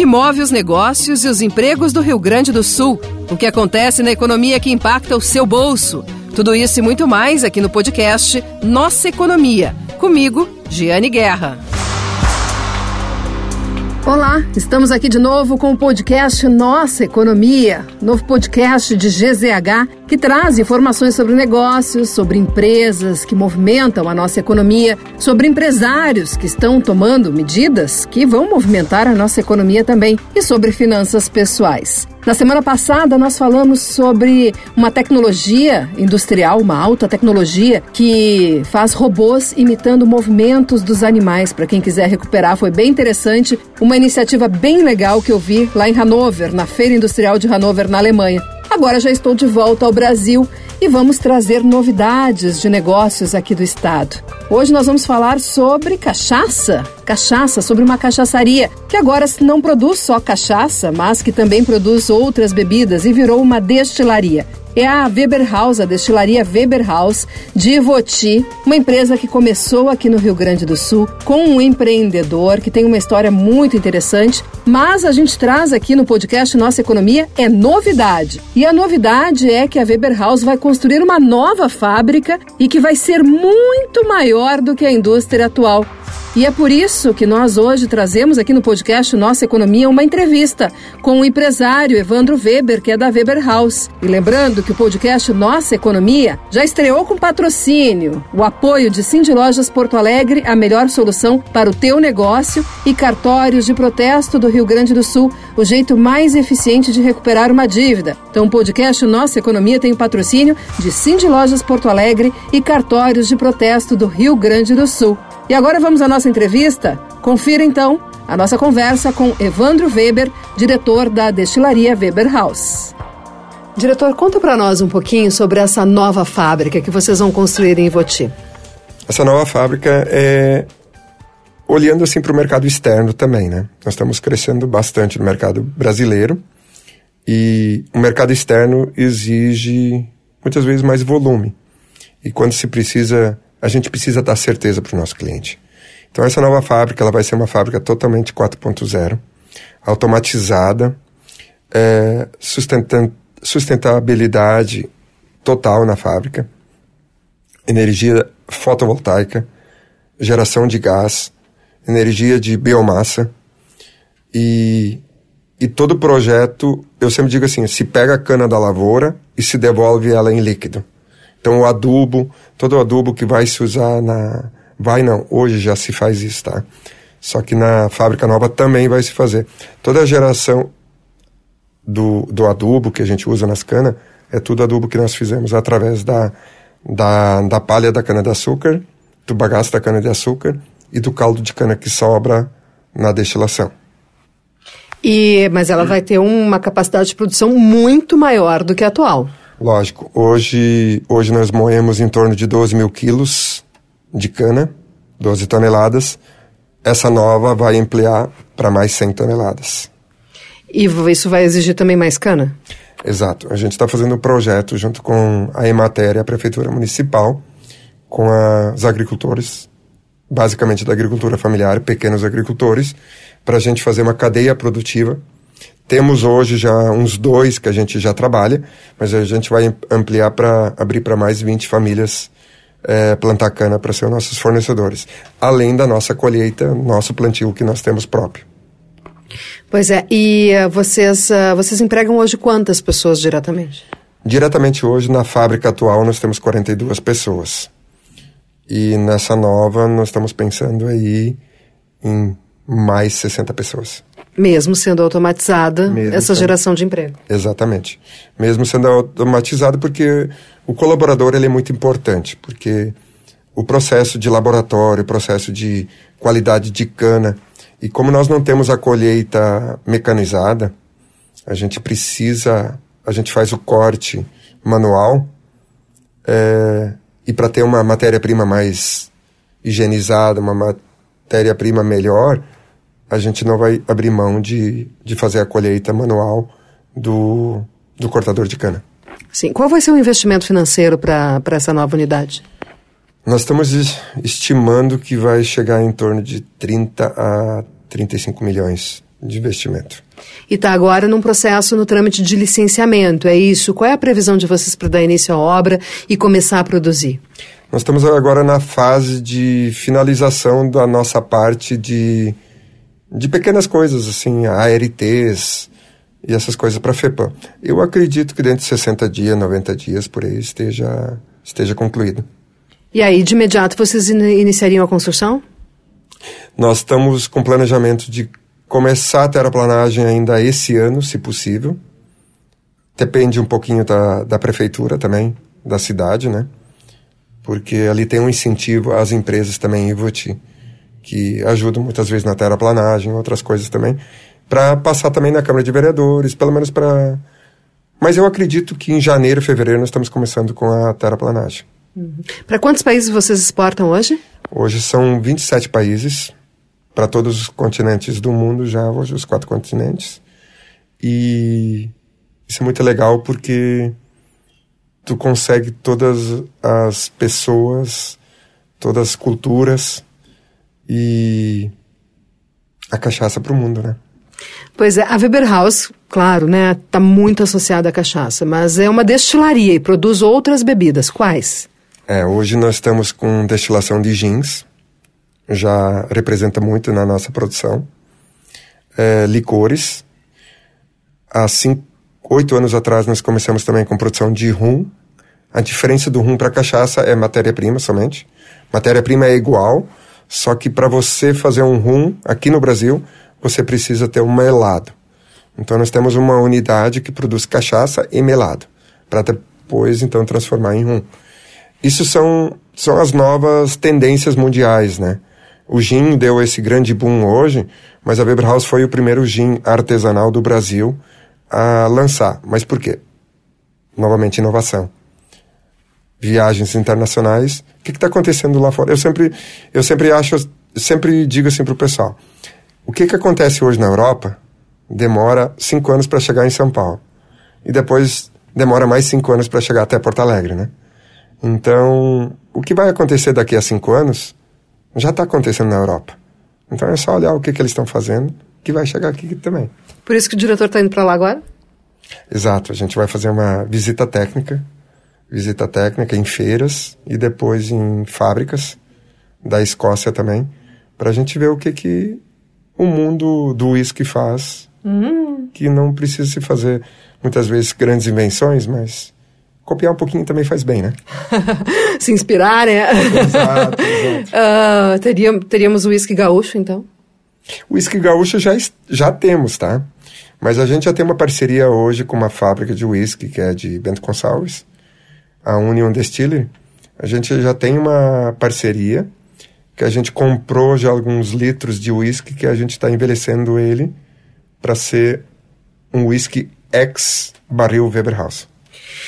que move os negócios e os empregos do Rio Grande do Sul, o que acontece na economia que impacta o seu bolso. Tudo isso e muito mais aqui no podcast Nossa Economia. Comigo, Giane Guerra. Olá, estamos aqui de novo com o podcast Nossa Economia, novo podcast de GZH que traz informações sobre negócios, sobre empresas que movimentam a nossa economia, sobre empresários que estão tomando medidas que vão movimentar a nossa economia também e sobre finanças pessoais. Na semana passada, nós falamos sobre uma tecnologia industrial, uma alta tecnologia, que faz robôs imitando movimentos dos animais. Para quem quiser recuperar, foi bem interessante. Uma iniciativa bem legal que eu vi lá em Hannover, na Feira Industrial de Hannover, na Alemanha. Agora já estou de volta ao Brasil e vamos trazer novidades de negócios aqui do estado. Hoje nós vamos falar sobre cachaça. Cachaça, sobre uma cachaçaria que agora não produz só cachaça, mas que também produz outras bebidas e virou uma destilaria é a Weber House, a destilaria Weber House de Ivoti, uma empresa que começou aqui no Rio Grande do Sul com um empreendedor que tem uma história muito interessante, mas a gente traz aqui no podcast Nossa Economia é novidade. E a novidade é que a Weber House vai construir uma nova fábrica e que vai ser muito maior do que a indústria atual. E é por isso que nós hoje trazemos aqui no podcast Nossa Economia uma entrevista com o empresário Evandro Weber, que é da Weber House. E lembrando que o podcast Nossa Economia já estreou com patrocínio, o apoio de Cindy Lojas Porto Alegre, a melhor solução para o teu negócio, e cartórios de protesto do Rio Grande do Sul, o jeito mais eficiente de recuperar uma dívida. Então o podcast Nossa Economia tem o patrocínio de Cindy Lojas Porto Alegre e cartórios de protesto do Rio Grande do Sul. E agora vamos à nossa entrevista. Confira então a nossa conversa com Evandro Weber, diretor da destilaria Weber House. Diretor, conta para nós um pouquinho sobre essa nova fábrica que vocês vão construir em Ivoti. Essa nova fábrica é olhando assim para o mercado externo também, né? Nós estamos crescendo bastante no mercado brasileiro e o mercado externo exige muitas vezes mais volume. E quando se precisa a gente precisa dar certeza para o nosso cliente. Então essa nova fábrica ela vai ser uma fábrica totalmente 4.0, automatizada, é, sustentabilidade total na fábrica, energia fotovoltaica, geração de gás, energia de biomassa e, e todo projeto, eu sempre digo assim, se pega a cana da lavoura e se devolve ela em líquido. Então o adubo, todo o adubo que vai se usar na. Vai não, hoje já se faz isso, tá? Só que na fábrica nova também vai se fazer. Toda a geração do, do adubo que a gente usa nas canas é tudo adubo que nós fizemos através da, da, da palha da cana-de-açúcar, do bagaço da cana-de-açúcar e do caldo de cana que sobra na destilação. E, mas ela vai ter uma capacidade de produção muito maior do que a atual. Lógico, hoje, hoje nós moemos em torno de 12 mil quilos de cana, 12 toneladas. Essa nova vai ampliar para mais 100 toneladas. E isso vai exigir também mais cana? Exato. A gente está fazendo um projeto junto com a Emater e a Prefeitura Municipal, com os agricultores, basicamente da agricultura familiar, pequenos agricultores, para a gente fazer uma cadeia produtiva temos hoje já uns dois que a gente já trabalha, mas a gente vai ampliar para abrir para mais 20 famílias é, plantar cana para ser nossos fornecedores, além da nossa colheita, nosso plantio que nós temos próprio. Pois é, e uh, vocês, uh, vocês empregam hoje quantas pessoas diretamente? Diretamente hoje, na fábrica atual, nós temos 42 pessoas. E nessa nova, nós estamos pensando aí em mais 60 pessoas. Mesmo sendo automatizada Mesmo essa sendo... geração de emprego. Exatamente. Mesmo sendo automatizado, porque o colaborador ele é muito importante, porque o processo de laboratório, o processo de qualidade de cana, e como nós não temos a colheita mecanizada, a gente precisa, a gente faz o corte manual, é, e para ter uma matéria-prima mais higienizada, uma matéria-prima melhor, a gente não vai abrir mão de, de fazer a colheita manual do, do cortador de cana. Sim. Qual vai ser o investimento financeiro para essa nova unidade? Nós estamos estimando que vai chegar em torno de 30 a 35 milhões de investimento. E está agora num processo no trâmite de licenciamento, é isso? Qual é a previsão de vocês para dar início à obra e começar a produzir? Nós estamos agora na fase de finalização da nossa parte de, de pequenas coisas, assim, ARTs e essas coisas para a FEPAM. Eu acredito que dentro de 60 dias, 90 dias, por aí, esteja, esteja concluído. E aí, de imediato, vocês in iniciariam a construção? Nós estamos com planejamento de começar a terraplanagem ainda esse ano, se possível. Depende um pouquinho da, da prefeitura também, da cidade, né? Porque ali tem um incentivo às empresas também, IVOT, que ajudam muitas vezes na terraplanagem, outras coisas também, para passar também na Câmara de Vereadores, pelo menos para. Mas eu acredito que em janeiro, fevereiro, nós estamos começando com a terraplanagem. Uhum. Para quantos países vocês exportam hoje? Hoje são 27 países para todos os continentes do mundo já, hoje os quatro continentes. E isso é muito legal porque tu consegue todas as pessoas, todas as culturas e a cachaça para o mundo, né? Pois é, a Weber House, claro, né, está muito associada à cachaça, mas é uma destilaria e produz outras bebidas. Quais? É, hoje nós estamos com destilação de gins, já representa muito na nossa produção. É, licores. Há cinco, oito anos atrás nós começamos também com produção de rum. A diferença do rum para cachaça é matéria-prima somente. Matéria-prima é igual, só que para você fazer um rum aqui no Brasil, você precisa ter um melado. Então nós temos uma unidade que produz cachaça e melado, para depois então transformar em rum. Isso são, são as novas tendências mundiais, né? O gin deu esse grande boom hoje, mas a Weber House foi o primeiro gin artesanal do Brasil a lançar. Mas por quê? Novamente, inovação. Viagens internacionais. O que está acontecendo lá fora? Eu sempre, eu sempre acho, sempre digo assim para o pessoal: o que, que acontece hoje na Europa demora cinco anos para chegar em São Paulo. E depois demora mais cinco anos para chegar até Porto Alegre, né? Então, o que vai acontecer daqui a cinco anos já está acontecendo na Europa. Então é só olhar o que, que eles estão fazendo que vai chegar aqui também. Por isso que o diretor está indo para lá agora? Exato, a gente vai fazer uma visita técnica, visita técnica em feiras e depois em fábricas da Escócia também, para a gente ver o que que o mundo do uísque faz, uhum. que não precisa se fazer muitas vezes grandes invenções, mas copiar um pouquinho também faz bem, né? Se inspirar, né? Exato, exato. Uh, teríamos, teríamos o uísque gaúcho, então? O uísque gaúcho já, já temos, tá? Mas a gente já tem uma parceria hoje com uma fábrica de uísque, que é de Bento Gonçalves, a Union Distillery. A gente já tem uma parceria que a gente comprou já alguns litros de uísque que a gente está envelhecendo ele para ser um uísque ex barril Weber House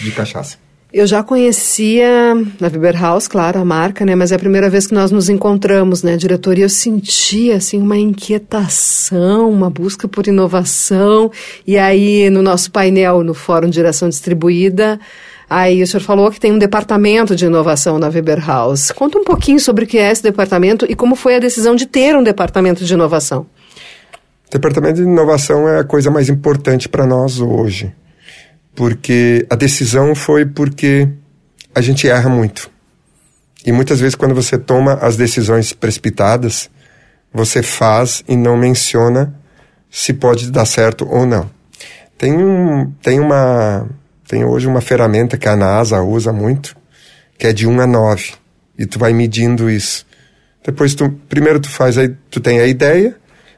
de cachaça. Eu já conhecia a Weber House, claro, a marca, né? Mas é a primeira vez que nós nos encontramos, né, diretor? E eu senti, assim, uma inquietação, uma busca por inovação. E aí, no nosso painel, no Fórum de Direção Distribuída, aí o senhor falou que tem um departamento de inovação na Weber House. Conta um pouquinho sobre o que é esse departamento e como foi a decisão de ter um departamento de inovação. Departamento de inovação é a coisa mais importante para nós hoje porque a decisão foi porque a gente erra muito. E muitas vezes, quando você toma as decisões precipitadas, você faz e não menciona se pode dar certo ou não. Tem, um, tem, uma, tem hoje uma ferramenta que a NASA usa muito, que é de 1 a 9. E tu vai medindo isso. Depois tu, primeiro tu faz aí, tu tem a ideia,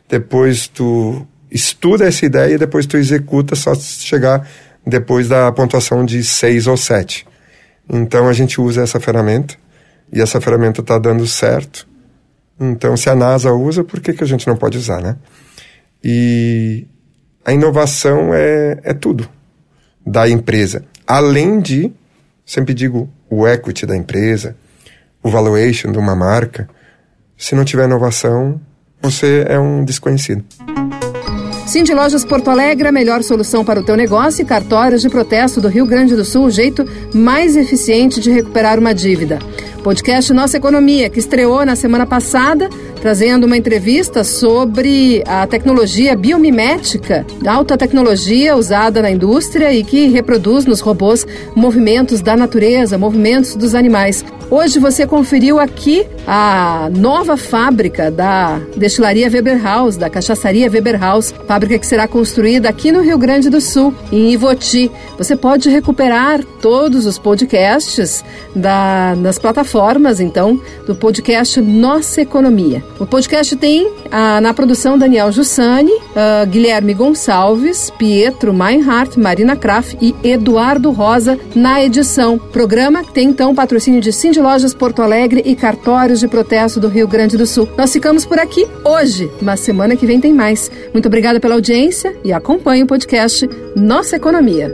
depois tu estuda essa ideia e depois tu executa só chegar depois da pontuação de 6 ou 7. Então a gente usa essa ferramenta e essa ferramenta está dando certo. Então, se a NASA usa, por que, que a gente não pode usar, né? E a inovação é, é tudo da empresa. Além de, sempre digo, o equity da empresa, o valuation de uma marca. Se não tiver inovação, você é um desconhecido. Cindy Lojas Porto Alegre, a melhor solução para o teu negócio e cartórios de protesto do Rio Grande do Sul, o jeito mais eficiente de recuperar uma dívida. Podcast Nossa Economia, que estreou na semana passada, trazendo uma entrevista sobre a tecnologia biomimética, alta tecnologia usada na indústria e que reproduz nos robôs movimentos da natureza, movimentos dos animais. Hoje você conferiu aqui a nova fábrica da destilaria Weber House, da cachaçaria Weber House, fábrica que será construída aqui no Rio Grande do Sul, em Ivoti. Você pode recuperar todos os podcasts da, nas plataformas, então, do podcast Nossa Economia. O podcast tem ah, na produção Daniel Jussani, ah, Guilherme Gonçalves, Pietro Meinhardt, Marina Kraft e Eduardo Rosa na edição. Programa que tem então patrocínio de Cindy Lojas Porto Alegre e cartórios de protesto do Rio Grande do Sul. Nós ficamos por aqui hoje, mas semana que vem tem mais. Muito obrigada pela audiência e acompanhe o podcast Nossa Economia.